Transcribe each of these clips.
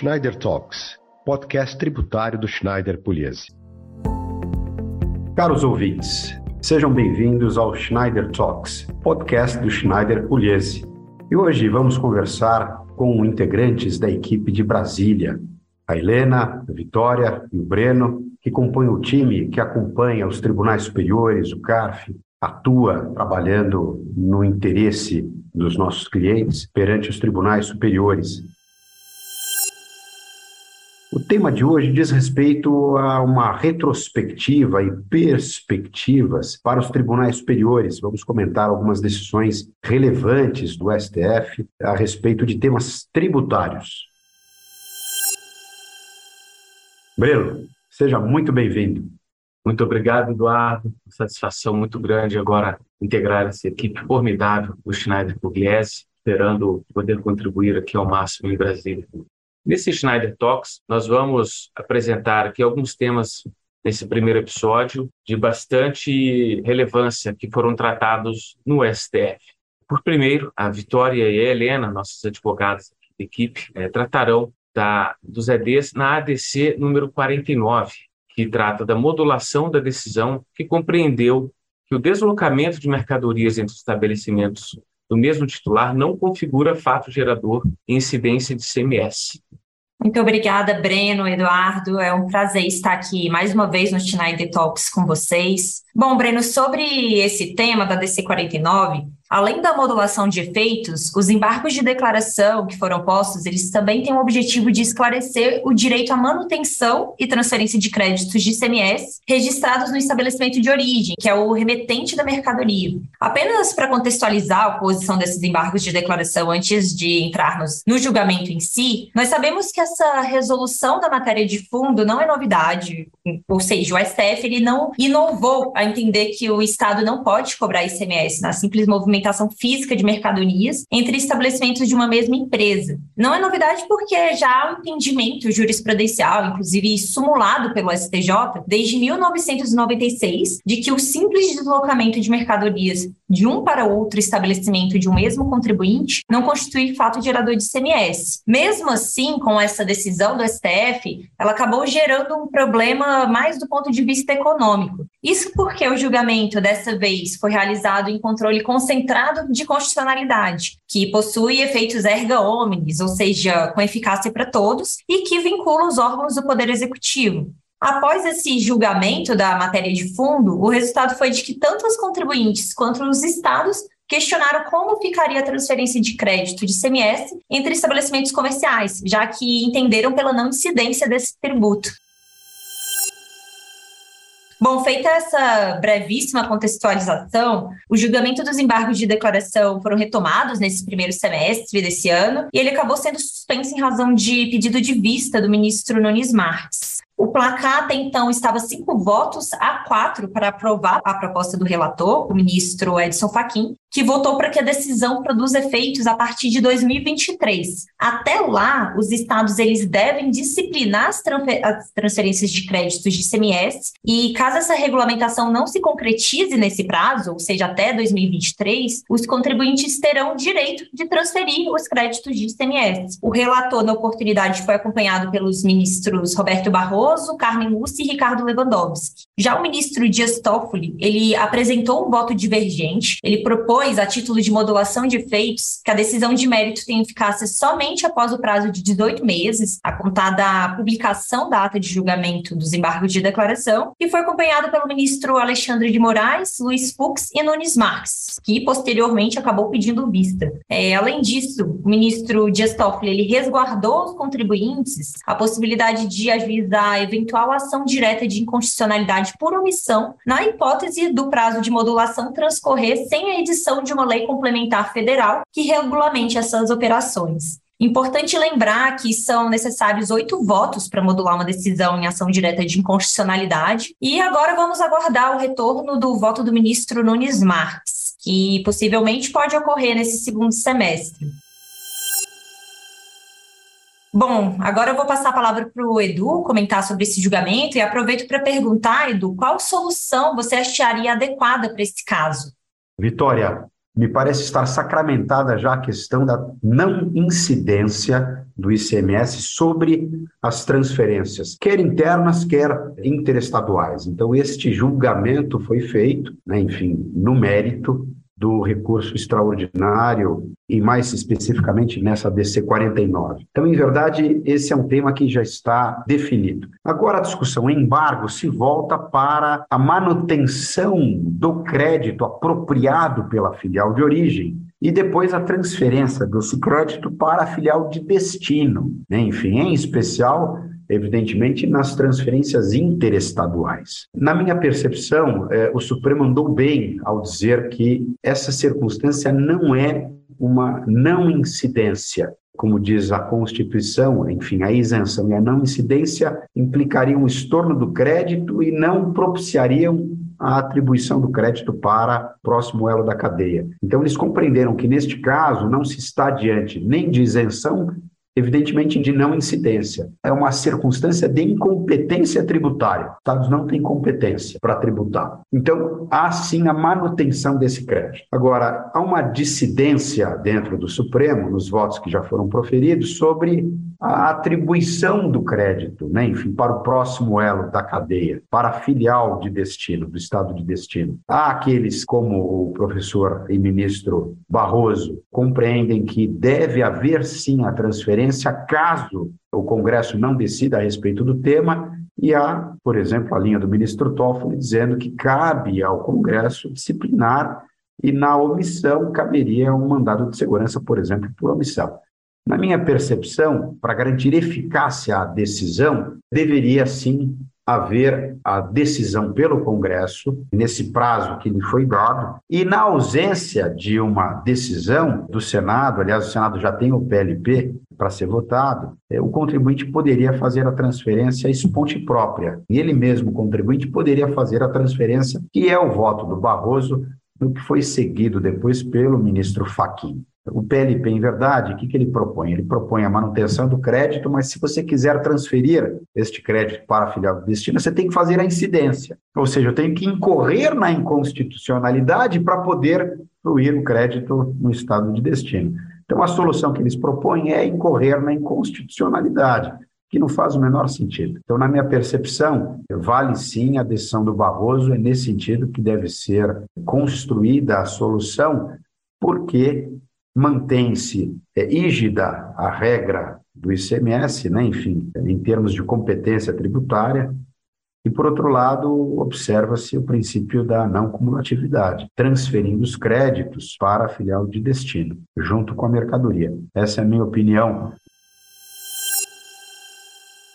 Schneider Talks, podcast tributário do Schneider Pugliese. Caros ouvintes, sejam bem-vindos ao Schneider Talks, podcast do Schneider Pugliese. E hoje vamos conversar com integrantes da equipe de Brasília, a Helena, a Vitória e o Breno, que compõem o time que acompanha os tribunais superiores, o CARF, atua trabalhando no interesse dos nossos clientes perante os tribunais superiores. O tema de hoje diz respeito a uma retrospectiva e perspectivas para os tribunais superiores. Vamos comentar algumas decisões relevantes do STF a respeito de temas tributários. Breno, seja muito bem-vindo. Muito obrigado, Eduardo. Satisfação muito grande agora integrar essa equipe formidável do Schneider Pugliese, esperando poder contribuir aqui ao máximo em Brasília. Nesse Schneider Talks, nós vamos apresentar aqui alguns temas nesse primeiro episódio de bastante relevância que foram tratados no STF. Por primeiro, a Vitória e a Helena, nossas advogadas da equipe, é, tratarão da, dos EDs na ADC número 49, que trata da modulação da decisão que compreendeu que o deslocamento de mercadorias entre estabelecimentos do mesmo titular não configura fato gerador e incidência de CMS. Muito obrigada, Breno, Eduardo. É um prazer estar aqui mais uma vez no Schneider Talks com vocês. Bom, Breno, sobre esse tema da DC 49, Além da modulação de efeitos, os embargos de declaração que foram postos, eles também têm o objetivo de esclarecer o direito à manutenção e transferência de créditos de ICMS registrados no estabelecimento de origem, que é o remetente da mercadoria. Apenas para contextualizar a posição desses embargos de declaração antes de entrarmos no julgamento em si, nós sabemos que essa resolução da matéria de fundo não é novidade, ou seja, o STF ele não inovou a entender que o Estado não pode cobrar ICMS na simples movimentação movimentação física de mercadorias entre estabelecimentos de uma mesma empresa. Não é novidade porque já há um entendimento jurisprudencial, inclusive simulado pelo STJ, desde 1996, de que o simples deslocamento de mercadorias de um para outro estabelecimento de um mesmo contribuinte não constitui fato gerador de CMS. Mesmo assim, com essa decisão do STF, ela acabou gerando um problema mais do ponto de vista econômico. Isso porque o julgamento dessa vez foi realizado em controle concentrado de constitucionalidade, que possui efeitos erga omnes, ou seja, com eficácia para todos, e que vincula os órgãos do Poder Executivo. Após esse julgamento da matéria de fundo, o resultado foi de que tanto os contribuintes quanto os estados questionaram como ficaria a transferência de crédito de CMS entre estabelecimentos comerciais, já que entenderam pela não incidência desse tributo. Bom, feita essa brevíssima contextualização, o julgamento dos embargos de declaração foram retomados nesse primeiro semestre desse ano e ele acabou sendo suspenso em razão de pedido de vista do ministro Nunes Marques. O placar até então estava cinco votos a quatro para aprovar a proposta do relator, o ministro Edson Fachin, que votou para que a decisão produza efeitos a partir de 2023. Até lá, os estados eles devem disciplinar as, as transferências de créditos de CMS e caso essa regulamentação não se concretize nesse prazo, ou seja, até 2023, os contribuintes terão direito de transferir os créditos de CMS. O relator na oportunidade foi acompanhado pelos ministros Roberto Barroso, Carmen Lúcia e Ricardo Lewandowski. Já o ministro Dias Toffoli, ele apresentou um voto divergente, ele propôs a título de modulação de efeitos, que a decisão de mérito tem eficácia somente após o prazo de 18 meses, a contar da publicação da ata de julgamento dos embargos de declaração, e foi acompanhado pelo ministro Alexandre de Moraes, Luiz Fux e Nunes Marques, que posteriormente acabou pedindo vista. É, além disso, o ministro Dias Toffoli ele resguardou os contribuintes a possibilidade de ajuizar eventual ação direta de inconstitucionalidade por omissão, na hipótese do prazo de modulação transcorrer sem a edição de uma lei complementar federal que regulamente essas operações. Importante lembrar que são necessários oito votos para modular uma decisão em ação direta de inconstitucionalidade. E agora vamos aguardar o retorno do voto do ministro Nunes Marques, que possivelmente pode ocorrer nesse segundo semestre. Bom, agora eu vou passar a palavra para o Edu comentar sobre esse julgamento e aproveito para perguntar, Edu, qual solução você acharia adequada para esse caso? Vitória, me parece estar sacramentada já a questão da não incidência do ICMS sobre as transferências, quer internas, quer interestaduais. Então, este julgamento foi feito, né, enfim, no mérito do recurso extraordinário e mais especificamente nessa DC 49. Então, em verdade, esse é um tema que já está definido. Agora a discussão em embargo se volta para a manutenção do crédito apropriado pela filial de origem e depois a transferência desse crédito para a filial de destino. Né? Enfim, em especial evidentemente, nas transferências interestaduais. Na minha percepção, eh, o Supremo andou bem ao dizer que essa circunstância não é uma não incidência. Como diz a Constituição, enfim, a isenção e a não incidência implicariam o estorno do crédito e não propiciariam a atribuição do crédito para próximo elo da cadeia. Então, eles compreenderam que, neste caso, não se está diante nem de isenção evidentemente de não incidência. É uma circunstância de incompetência tributária. Os estados não têm competência para tributar. Então, há sim a manutenção desse crédito. Agora, há uma dissidência dentro do Supremo, nos votos que já foram proferidos, sobre a atribuição do crédito, né, enfim, para o próximo elo da cadeia, para a filial de destino, do estado de destino. Há aqueles, como o professor e ministro Barroso, compreendem que deve haver sim a transferência caso o Congresso não decida a respeito do tema, e há, por exemplo, a linha do ministro Toffoli dizendo que cabe ao Congresso disciplinar e na omissão caberia um mandado de segurança, por exemplo, por omissão. Na minha percepção, para garantir eficácia à decisão, deveria sim haver a decisão pelo Congresso, nesse prazo que lhe foi dado, e na ausência de uma decisão do Senado, aliás, o Senado já tem o PLP para ser votado, é, o contribuinte poderia fazer a transferência esponte própria. E ele mesmo, contribuinte, poderia fazer a transferência, que é o voto do Barroso, no que foi seguido depois pelo ministro Fachin. O PLP, em verdade, o que, que ele propõe? Ele propõe a manutenção do crédito, mas se você quiser transferir este crédito para a filial do destino, você tem que fazer a incidência. Ou seja, eu tenho que incorrer na inconstitucionalidade para poder fluir o crédito no estado de destino. Então, a solução que eles propõem é incorrer na inconstitucionalidade, que não faz o menor sentido. Então, na minha percepção, vale sim a decisão do Barroso, é nesse sentido que deve ser construída a solução, porque mantém-se é, rígida a regra do ICMS, né, enfim, em termos de competência tributária, e, por outro lado, observa-se o princípio da não cumulatividade, transferindo os créditos para a filial de destino, junto com a mercadoria. Essa é a minha opinião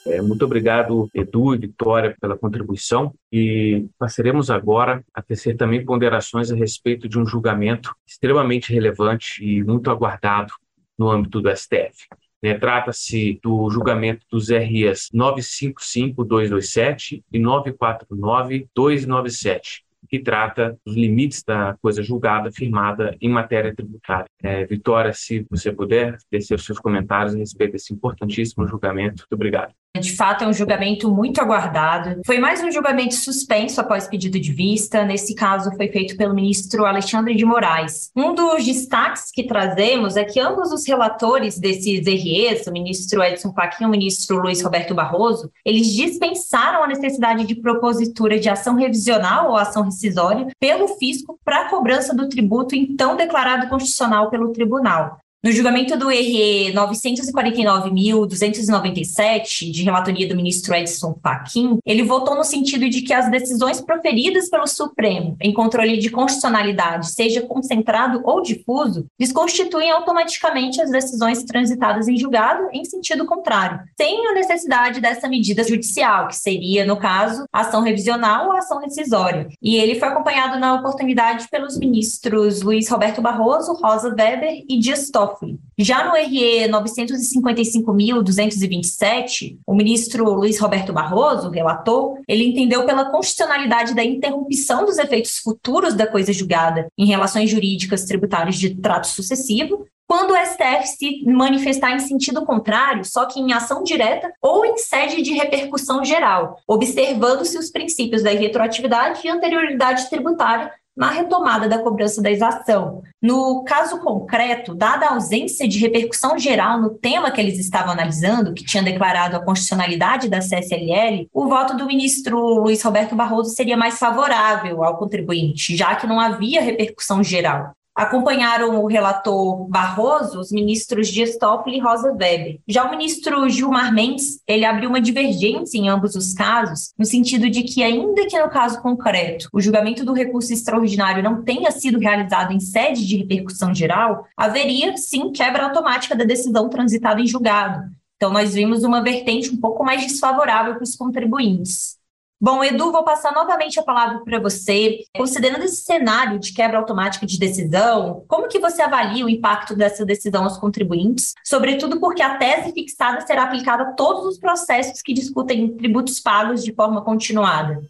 é, muito obrigado, Edu e Vitória, pela contribuição. E passaremos agora a tecer também ponderações a respeito de um julgamento extremamente relevante e muito aguardado no âmbito do STF. É, Trata-se do julgamento dos REs 955-227 e 949-297, que trata dos limites da coisa julgada firmada em matéria tributária. É, Vitória, se você puder, tecer os seus comentários a respeito desse importantíssimo julgamento. Muito obrigado. De fato, é um julgamento muito aguardado. Foi mais um julgamento suspenso após pedido de vista. Nesse caso, foi feito pelo ministro Alexandre de Moraes. Um dos destaques que trazemos é que ambos os relatores desses REs, o ministro Edson Fachin e o ministro Luiz Roberto Barroso, eles dispensaram a necessidade de propositura de ação revisional ou ação rescisória pelo fisco para a cobrança do tributo então declarado constitucional pelo tribunal. No julgamento do RE 949.297, de relatoria do ministro Edson Fachin, ele votou no sentido de que as decisões proferidas pelo Supremo em controle de constitucionalidade, seja concentrado ou difuso, desconstituem automaticamente as decisões transitadas em julgado em sentido contrário, sem a necessidade dessa medida judicial, que seria, no caso, ação revisional ou ação rescisória. E ele foi acompanhado na oportunidade pelos ministros Luiz Roberto Barroso, Rosa Weber e Dias Toffoli já no RE 955.227, o ministro Luiz Roberto Barroso relatou, ele entendeu pela constitucionalidade da interrupção dos efeitos futuros da coisa julgada em relações jurídicas tributárias de trato sucessivo, quando o STF se manifestar em sentido contrário, só que em ação direta ou em sede de repercussão geral, observando-se os princípios da retroatividade e anterioridade tributária na retomada da cobrança da exação. No caso concreto, dada a ausência de repercussão geral no tema que eles estavam analisando, que tinha declarado a constitucionalidade da CSLL, o voto do ministro Luiz Roberto Barroso seria mais favorável ao contribuinte, já que não havia repercussão geral. Acompanharam o relator Barroso os ministros Dias Toffoli e Rosa Weber. Já o ministro Gilmar Mendes, ele abriu uma divergência em ambos os casos, no sentido de que, ainda que no caso concreto o julgamento do recurso extraordinário não tenha sido realizado em sede de repercussão geral, haveria, sim, quebra automática da decisão transitada em julgado. Então, nós vimos uma vertente um pouco mais desfavorável para os contribuintes. Bom, Edu, vou passar novamente a palavra para você. Considerando esse cenário de quebra automática de decisão, como que você avalia o impacto dessa decisão aos contribuintes? Sobretudo porque a tese fixada será aplicada a todos os processos que discutem tributos pagos de forma continuada.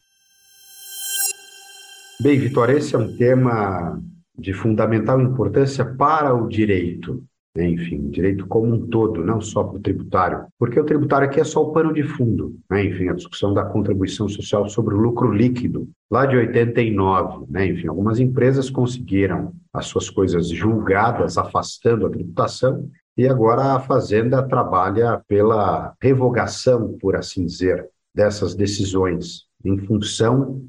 Bem, Vitória, esse é um tema de fundamental importância para o direito? Enfim, direito como um todo, não só para o tributário, porque o tributário aqui é só o pano de fundo, né? enfim, a discussão da contribuição social sobre o lucro líquido, lá de 89, né? enfim, algumas empresas conseguiram as suas coisas julgadas, afastando a tributação, e agora a Fazenda trabalha pela revogação, por assim dizer, dessas decisões, em função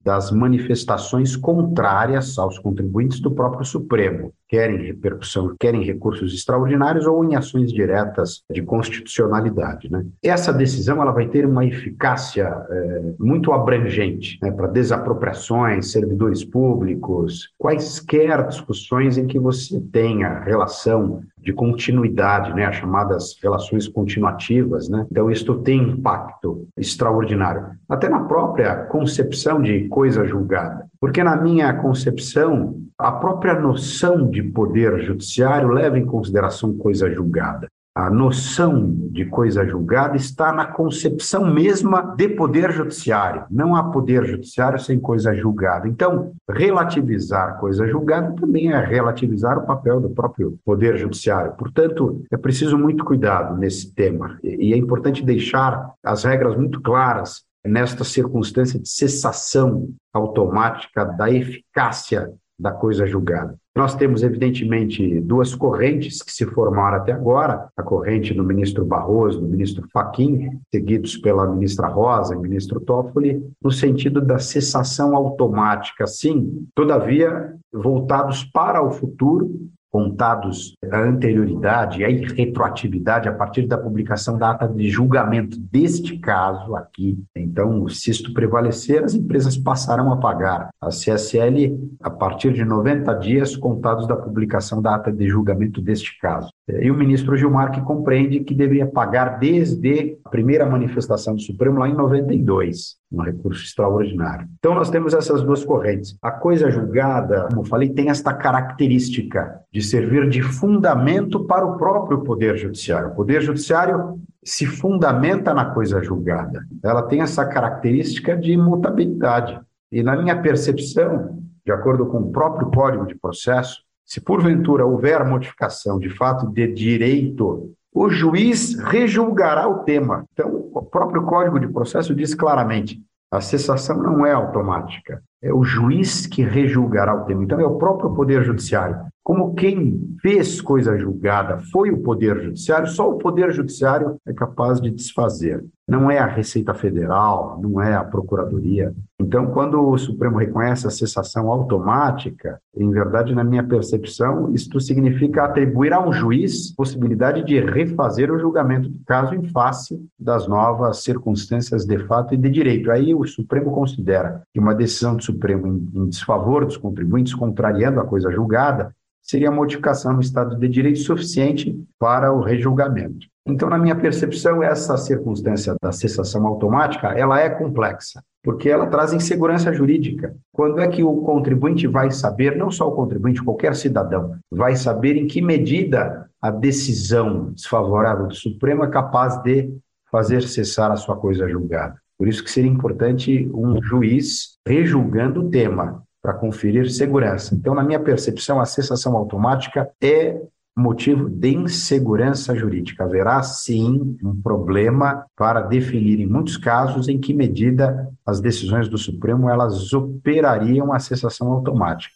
das manifestações contrárias aos contribuintes do próprio Supremo, querem repercussão, querem recursos extraordinários ou em ações diretas de constitucionalidade. Né? Essa decisão ela vai ter uma eficácia é, muito abrangente né, para desapropriações, servidores públicos, quaisquer discussões em que você tenha relação de continuidade, né, as chamadas relações continuativas, né? Então isto tem impacto extraordinário, até na própria concepção de coisa julgada, porque na minha concepção a própria noção de poder judiciário leva em consideração coisa julgada a noção de coisa julgada está na concepção mesma de poder judiciário. Não há poder judiciário sem coisa julgada. Então, relativizar coisa julgada também é relativizar o papel do próprio poder judiciário. Portanto, é preciso muito cuidado nesse tema e é importante deixar as regras muito claras nesta circunstância de cessação automática da eficácia da coisa julgada. Nós temos, evidentemente, duas correntes que se formaram até agora, a corrente do ministro Barroso, do ministro Fachin, seguidos pela ministra Rosa e ministro Toffoli, no sentido da cessação automática, sim, todavia voltados para o futuro, contados a anterioridade e a retroatividade a partir da publicação da ata de julgamento deste caso aqui. Então, se isto prevalecer, as empresas passarão a pagar a CSL a partir de 90 dias contados da publicação da ata de julgamento deste caso. E o ministro Gilmar que compreende que deveria pagar desde a primeira manifestação do Supremo lá em 92, um recurso extraordinário. Então nós temos essas duas correntes. A coisa julgada, como falei, tem esta característica de servir de fundamento para o próprio poder judiciário. O poder judiciário se fundamenta na coisa julgada. Ela tem essa característica de imutabilidade. E na minha percepção, de acordo com o próprio Código de Processo, se porventura houver modificação de fato de direito, o juiz rejulgará o tema. Então, o próprio Código de Processo diz claramente: a cessação não é automática, é o juiz que rejulgará o tema. Então, é o próprio Poder Judiciário. Como quem fez coisa julgada foi o Poder Judiciário, só o Poder Judiciário é capaz de desfazer. Não é a Receita Federal, não é a Procuradoria. Então, quando o Supremo reconhece a cessação automática, em verdade, na minha percepção, isto significa atribuir a um juiz possibilidade de refazer o julgamento do caso em face das novas circunstâncias de fato e de direito. Aí o Supremo considera que uma decisão do Supremo em, desfavor dos contribuintes, contrariando a coisa julgada, seria modificação no Estado de Direito suficiente para o rejulgamento. Então, na minha percepção, essa circunstância da cessação automática, ela é complexa, porque ela traz insegurança jurídica. Quando é que o contribuinte vai saber, não só o contribuinte, qualquer cidadão, vai saber em que medida a decisão desfavorável do Supremo é capaz de fazer cessar a sua coisa julgada. Por isso que seria importante um juiz rejulgando o tema, para conferir segurança. Então, na minha percepção, a cessação automática é motivo de insegurança jurídica. Haverá sim um problema para definir em muitos casos em que medida as decisões do Supremo elas operariam a cessação automática.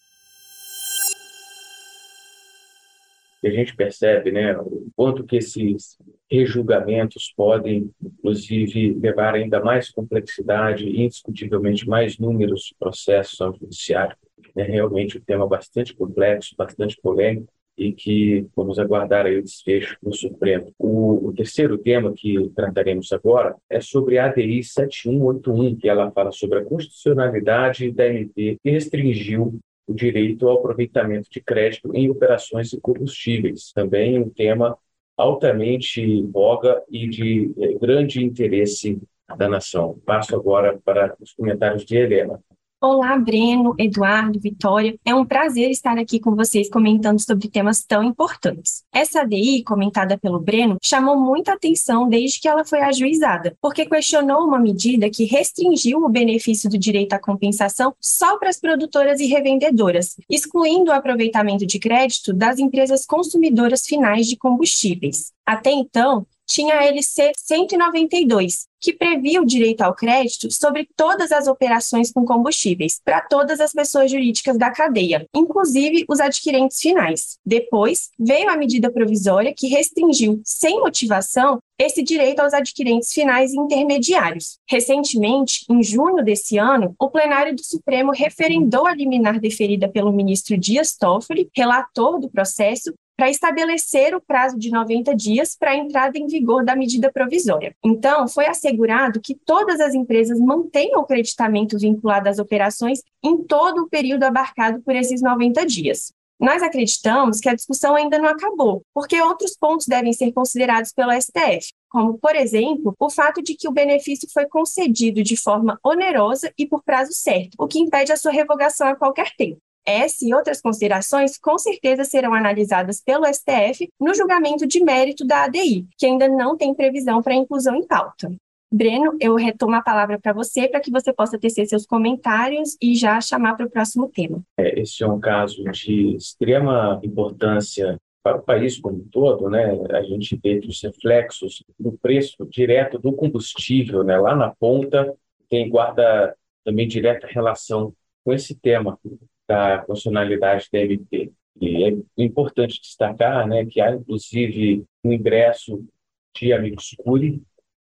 E a gente percebe, né, o quanto que esses rejulgamentos podem, inclusive, levar ainda mais complexidade e indiscutivelmente mais números de processos ao judiciário. É realmente um tema bastante complexo, bastante polêmico, e que vamos aguardar aí o desfecho no Supremo. O, o, terceiro tema que trataremos agora é sobre a ADI 7181, que ela fala sobre a constitucionalidade da MP que restringiu o direito ao aproveitamento de crédito em operações de combustíveis. Também um tema altamente voga e de eh, grande interesse da nação. Passo agora para os comentários de Helena. Olá, Breno, Eduardo, Vitória. É um prazer estar aqui com vocês comentando sobre temas tão importantes. Essa ADI, comentada pelo Breno, chamou muita atenção desde que ela foi ajuizada, porque questionou uma medida que restringiu o benefício do direito à compensação só para as produtoras e revendedoras, excluindo o aproveitamento de crédito das empresas consumidoras finais de combustíveis. Até então, tinha a LC 192, que previa o direito ao crédito sobre todas as operações com combustíveis, para todas as pessoas jurídicas da cadeia, inclusive os adquirentes finais. Depois, veio a medida provisória que restringiu, sem motivação, esse direito aos adquirentes finais e intermediários. Recentemente, em junho desse ano, o plenário do Supremo referendou a liminar deferida pelo ministro Dias Toffoli, relator do processo, para estabelecer o prazo de 90 dias para a entrada em vigor da medida provisória. Então, foi assegurado que todas as empresas mantenham o creditamento vinculado às operações em todo o período abarcado por esses 90 dias. Nós acreditamos que a discussão ainda não acabou, porque outros pontos devem ser considerados pelo STF, como, por exemplo, o fato de que o benefício foi concedido de forma onerosa e por prazo certo, o que impede a sua revogação a qualquer tempo. Essa e outras considerações com certeza serão analisadas pelo STF no julgamento de mérito da ADI, que ainda não tem previsão para inclusão em pauta. Breno, eu retomo a palavra para você para que você possa tecer seus comentários e já chamar para o próximo tema. É, é um caso de extrema importância para o país como um todo, né? A gente vê os reflexos do preço direto do combustível, né, lá na ponta, tem guarda também direta relação com esse tema da funcionalidade da MP. E é importante destacar né, que há, inclusive, um ingresso de amigos curi,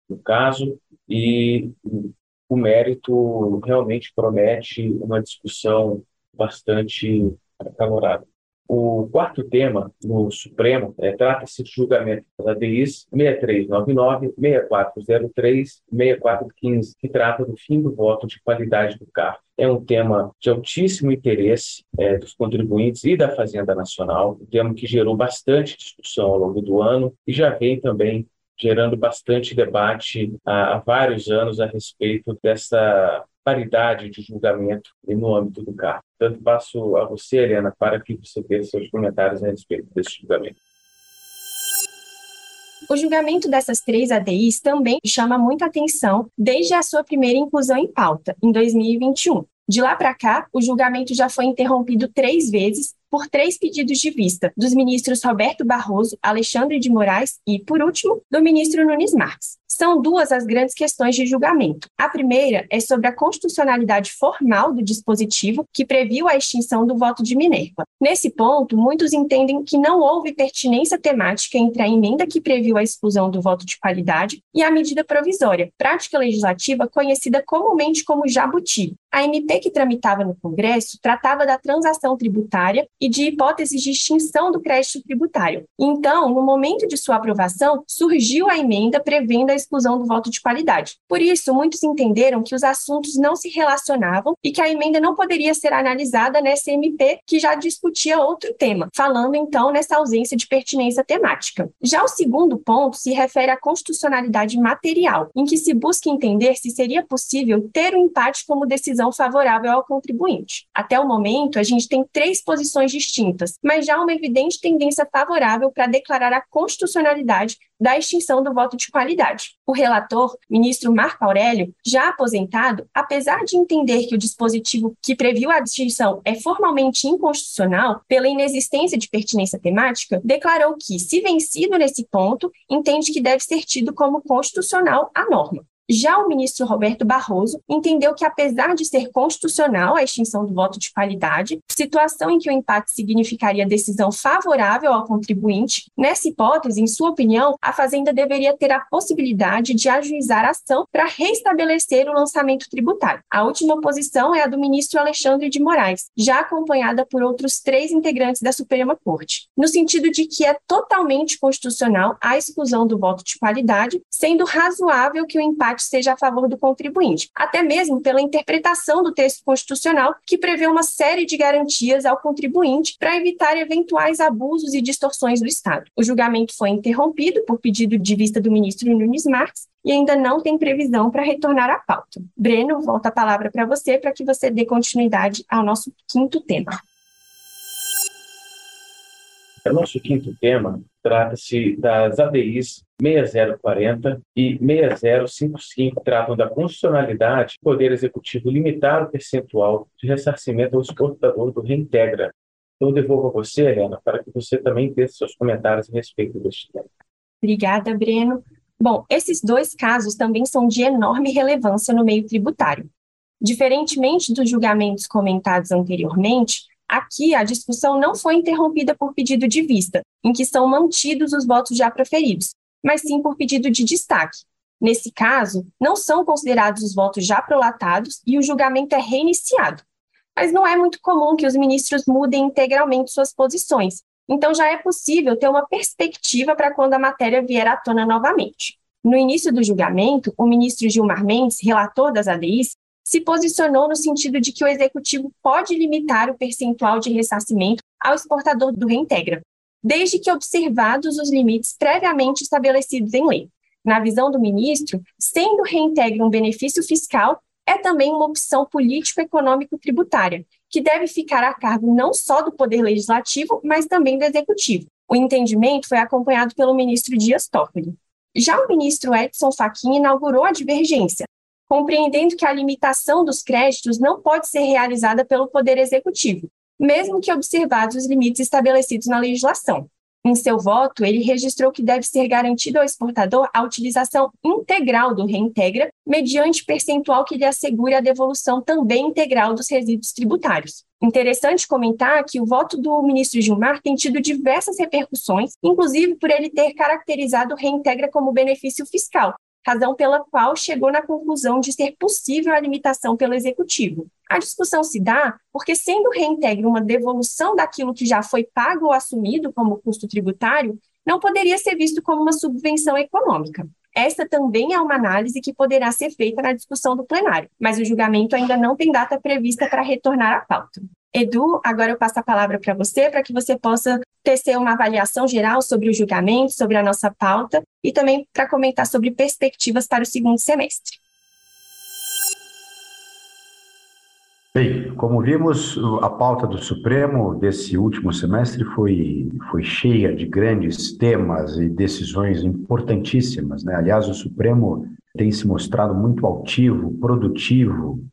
no caso, e o mérito realmente promete uma discussão bastante acalorada. O quarto tema no Supremo é, trata-se de julgamento das ADIs 6399, 6403 6415, que trata do fim do voto de qualidade do carro. É um tema de altíssimo interesse é, dos contribuintes e da Fazenda Nacional, um tema que gerou bastante discussão ao longo do ano e já vem também gerando bastante debate há, há vários anos a respeito dessa paridade de julgamento no âmbito do cargo. Portanto, passo a você, Helena, para que você dê seus comentários a respeito desse julgamento. O julgamento dessas três ADIs também chama muita atenção desde a sua primeira inclusão em pauta, em 2021. De lá para cá, o julgamento já foi interrompido três vezes por três pedidos de vista dos ministros Roberto Barroso, Alexandre de Moraes e, por último, do ministro Nunes Marques. São duas as grandes questões de julgamento. A primeira é sobre a constitucionalidade formal do dispositivo que previu a extinção do voto de Minerva. Nesse ponto, muitos entendem que não houve pertinência temática entre a emenda que previu a exclusão do voto de qualidade e a medida provisória, prática legislativa conhecida comumente como jabuti. A MP que tramitava no Congresso tratava da transação tributária e de hipóteses de extinção do crédito tributário. Então, no momento de sua aprovação, surgiu a emenda prevendo a exclusão do voto de qualidade. Por isso, muitos entenderam que os assuntos não se relacionavam e que a emenda não poderia ser analisada nessa MP que já discutia outro tema, falando então nessa ausência de pertinência temática. Já o segundo ponto se refere à constitucionalidade material, em que se busca entender se seria possível ter um empate como decisão decisão favorável ao contribuinte. Até o momento, a gente tem três posições distintas, mas já uma evidente tendência favorável para declarar a constitucionalidade da extinção do voto de qualidade. O relator, ministro Marco Aurélio, já aposentado, apesar de entender que o dispositivo que previu a extinção é formalmente inconstitucional pela inexistência de pertinência temática, declarou que, se vencido nesse ponto, entende que deve ser tido como constitucional a norma. Já o ministro Roberto Barroso entendeu que, apesar de ser constitucional a extinção do voto de qualidade, situação em que o empate significaria decisão favorável ao contribuinte, nessa hipótese, em sua opinião, a Fazenda deveria ter a possibilidade de ajuizar a ação para restabelecer o lançamento tributário. A última posição é a do ministro Alexandre de Moraes, já acompanhada por outros três integrantes da Suprema Corte, no sentido de que é totalmente constitucional a exclusão do voto de qualidade, sendo razoável que o empate seja a favor do contribuinte, até mesmo pela interpretação do texto constitucional, que prevê uma série de garantias ao contribuinte para evitar eventuais abusos e distorções do Estado. O julgamento foi interrompido por pedido de vista do ministro Nunes Marques e ainda não tem previsão para retornar à pauta. Breno, volta a palavra para você para que você dê continuidade ao nosso quinto tema. O nosso quinto tema trata-se das ADIs 6040 e 6055, tratam da constitucionalidade do Poder Executivo limitar o percentual de ressarcimento ao exportador do Reintegra. Então, devolvo a você, Helena, para que você também dê seus comentários a respeito deste tema. Obrigada, Breno. Bom, esses dois casos também são de enorme relevância no meio tributário. Diferentemente dos julgamentos comentados anteriormente, Aqui, a discussão não foi interrompida por pedido de vista, em que são mantidos os votos já proferidos, mas sim por pedido de destaque. Nesse caso, não são considerados os votos já prolatados e o julgamento é reiniciado. Mas não é muito comum que os ministros mudem integralmente suas posições, então já é possível ter uma perspectiva para quando a matéria vier à tona novamente. No início do julgamento, o ministro Gilmar Mendes, relator das ADIs, se posicionou no sentido de que o executivo pode limitar o percentual de ressarcimento ao exportador do reintegra, desde que observados os limites previamente estabelecidos em lei. Na visão do ministro, sendo o reintegra um benefício fiscal, é também uma opção político-econômico-tributária, que deve ficar a cargo não só do Poder Legislativo, mas também do Executivo. O entendimento foi acompanhado pelo ministro Dias Toffoli. Já o ministro Edson Fachin inaugurou a divergência, compreendendo que a limitação dos créditos não pode ser realizada pelo Poder Executivo, mesmo que observados os limites estabelecidos na legislação. Em seu voto, ele registrou que deve ser garantido ao exportador a utilização integral do reintegra, mediante percentual que lhe assegure a devolução também integral dos resíduos tributários. Interessante comentar que o voto do ministro Gilmar tem tido diversas repercussões, inclusive por ele ter caracterizado o reintegra como benefício fiscal, razão pela qual chegou na conclusão de ser possível a limitação pelo executivo. A discussão se dá porque, sendo reintegre uma devolução daquilo que já foi pago ou assumido como custo tributário, não poderia ser visto como uma subvenção econômica. Esta também é uma análise que poderá ser feita na discussão do plenário, mas o julgamento ainda não tem data prevista para retornar à pauta. Edu, agora eu passo a palavra para você, para que você possa tecer uma avaliação geral sobre o julgamento, sobre a nossa pauta e também para comentar sobre perspectivas para o segundo semestre. Bem, como vimos, a pauta do Supremo desse último semestre foi, foi cheia de grandes temas e decisões importantíssimas. Né? Aliás, o Supremo tem se mostrado muito altivo, produtivo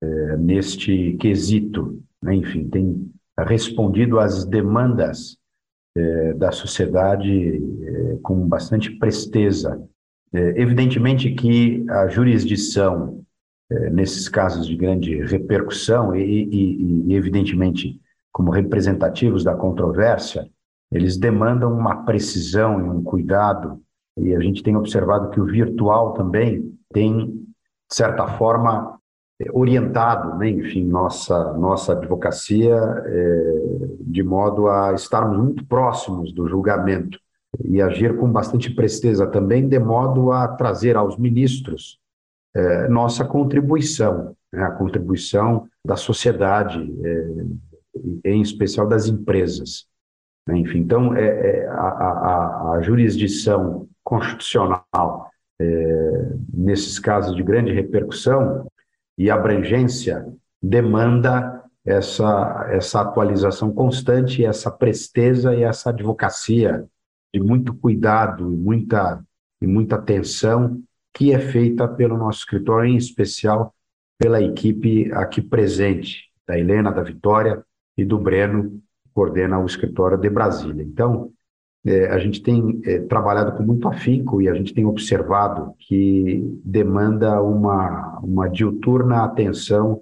é, neste quesito né? enfim, tem respondido às demandas é, da sociedade é, com bastante presteza. É, evidentemente que a jurisdição, nesses casos de grande repercussão, e, e, e, evidentemente como representativos da controvérsia, eles demandam uma precisão e um cuidado, e a gente tem observado que o virtual também tem, de certa forma, orientado, né, enfim, nossa, nossa advocacia é, de modo a estarmos muito próximos do julgamento e agir com bastante presteza também, de modo a trazer aos ministros é, nossa contribuição, né, a contribuição da sociedade, é, em especial das empresas. Né, enfim, então, é, é a, a, a, jurisdição constitucional, é, nesses casos de grande repercussão, e abrangência demanda essa, essa atualização constante, essa presteza e essa advocacia de muito cuidado e muita, e muita atenção que é feita pelo nosso escritório, em especial pela equipe aqui presente, da Helena, da Vitória e do Breno, que coordena o escritório de Brasília. Então, é, a gente tem é, trabalhado com muito afinco e a gente tem observado que demanda uma, uma diuturna atenção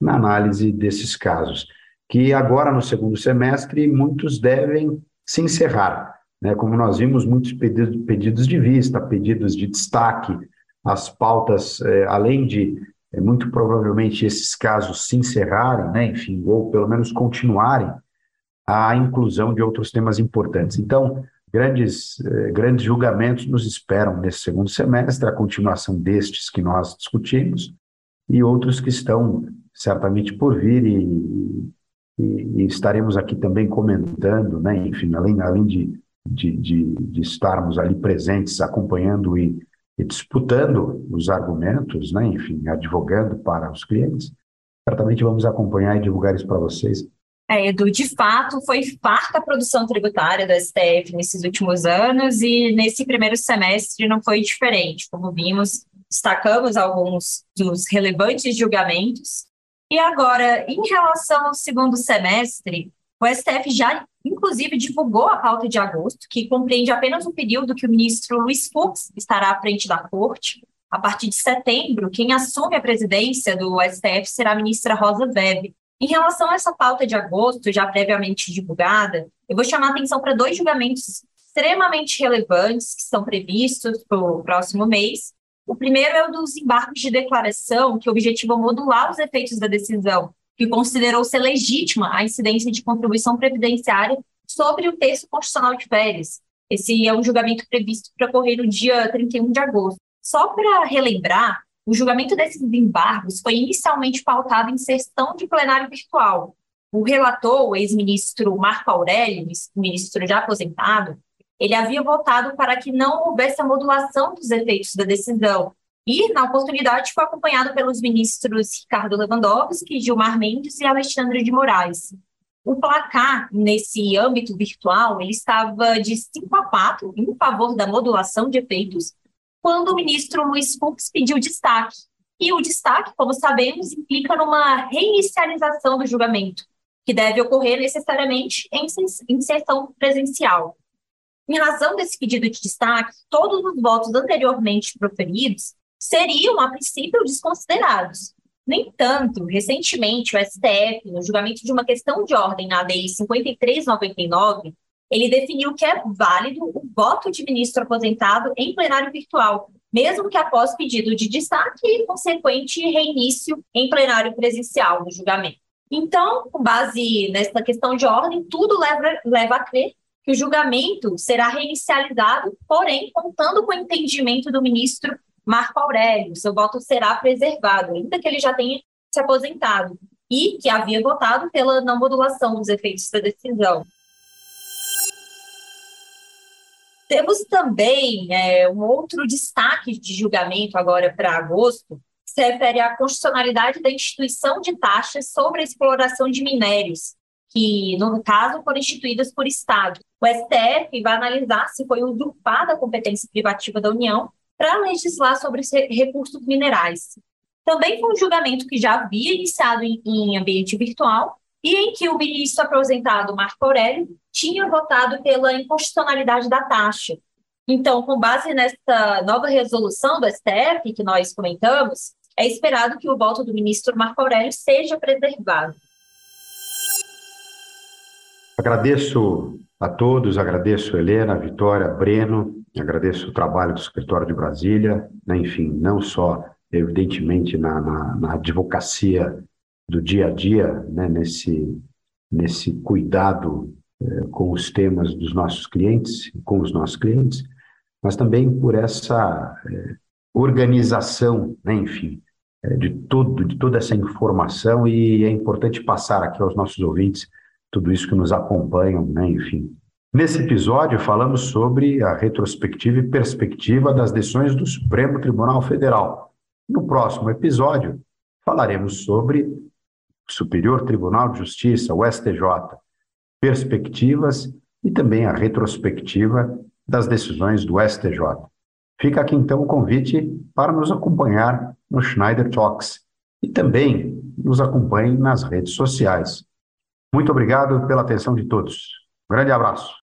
na análise desses casos, que agora no segundo semestre muitos devem se encerrar. Né? Como nós vimos, muitos pedidos, pedidos de vista, pedidos de destaque, as pautas, é, além de é, muito provavelmente esses casos se encerrarem, né? enfim, ou pelo menos continuarem, a inclusão de outros temas importantes. Então, grandes, eh, grandes julgamentos nos esperam nesse segundo semestre, a continuação destes que nós discutimos e outros que estão certamente por vir e, e, e estaremos aqui também comentando, né? enfim, além, além de, de, de, de estarmos ali presentes, acompanhando e, e disputando os argumentos, né? enfim, advogando para os clientes, certamente vamos acompanhar e divulgar isso para vocês é, Edu, de fato, foi farta a produção tributária do STF nesses últimos anos e nesse primeiro semestre não foi diferente. Como vimos, destacamos alguns dos relevantes julgamentos. E agora, em relação ao segundo semestre, o STF já, inclusive, divulgou a pauta de agosto, que compreende apenas o período que o ministro Luiz Fux estará à frente da corte. A partir de setembro, quem assume a presidência do STF será a ministra Rosa Weber, em relação a essa pauta de agosto, já previamente divulgada, eu vou chamar a atenção para dois julgamentos extremamente relevantes que estão previstos para o próximo mês. O primeiro é o dos embargos de declaração, que objetivam modular os efeitos da decisão, que considerou ser legítima a incidência de contribuição previdenciária sobre o texto constitucional de férias. Esse é um julgamento previsto para ocorrer no dia 31 de agosto. Só para relembrar, o julgamento desses embargos foi inicialmente pautado em sessão de plenário virtual. O relator, o ex-ministro Marco Aurélio, ministro já aposentado, ele havia votado para que não houvesse a modulação dos efeitos da decisão. E, na oportunidade, foi acompanhado pelos ministros Ricardo Lewandowski, Gilmar Mendes e Alexandre de Moraes. O placar, nesse âmbito virtual, ele estava de 5 a 4 em favor da modulação de efeitos quando o ministro Luiz Fux pediu destaque. E o destaque, como sabemos, implica numa reinicialização do julgamento, que deve ocorrer necessariamente em sessão presencial. Em razão desse pedido de destaque, todos os votos anteriormente proferidos seriam, a princípio, desconsiderados. No entanto, recentemente, o STF, no julgamento de uma questão de ordem na Lei 5399, ele definiu que é válido o voto de ministro aposentado em plenário virtual, mesmo que após pedido de destaque e consequente reinício em plenário presencial do julgamento. Então, com base nessa questão de ordem, tudo leva, leva a crer que o julgamento será reinicializado, porém, contando com o entendimento do ministro Marco Aurélio, seu voto será preservado, ainda que ele já tenha se aposentado, e que havia votado pela não modulação dos efeitos da decisão. Temos também é, um outro destaque de julgamento agora para agosto, que se refere à constitucionalidade da instituição de taxas sobre a exploração de minérios, que, no caso, foram instituídas por Estado. O STF vai analisar se foi usurpada a competência privativa da União para legislar sobre os recursos minerais. Também foi um julgamento que já havia iniciado em, em ambiente virtual e em que o ministro aposentado Marco Aurélio tinha votado pela inconstitucionalidade da taxa. Então, com base nessa nova resolução do STF que nós comentamos, é esperado que o voto do ministro Marco Aurélio seja preservado. Agradeço a todos, agradeço Helena, Vitória, Breno, agradeço o trabalho do Escritório de Brasília, né, enfim, não só, evidentemente, na, na, na advocacia do dia a dia, né, nesse, nesse cuidado eh, com os temas dos nossos clientes, com os nossos clientes, mas também por essa eh, organização, né, enfim, eh, de tudo, de toda essa informação e é importante passar aqui aos nossos ouvintes tudo isso que nos acompanham, né, enfim. Nesse episódio falamos sobre a retrospectiva e perspectiva das decisões do Supremo Tribunal Federal. No próximo episódio falaremos sobre Superior Tribunal de Justiça, o STJ, perspectivas e também a retrospectiva das decisões do STJ. Fica aqui então o convite para nos acompanhar no Schneider Talks e também nos acompanhe nas redes sociais. Muito obrigado pela atenção de todos. Um grande abraço.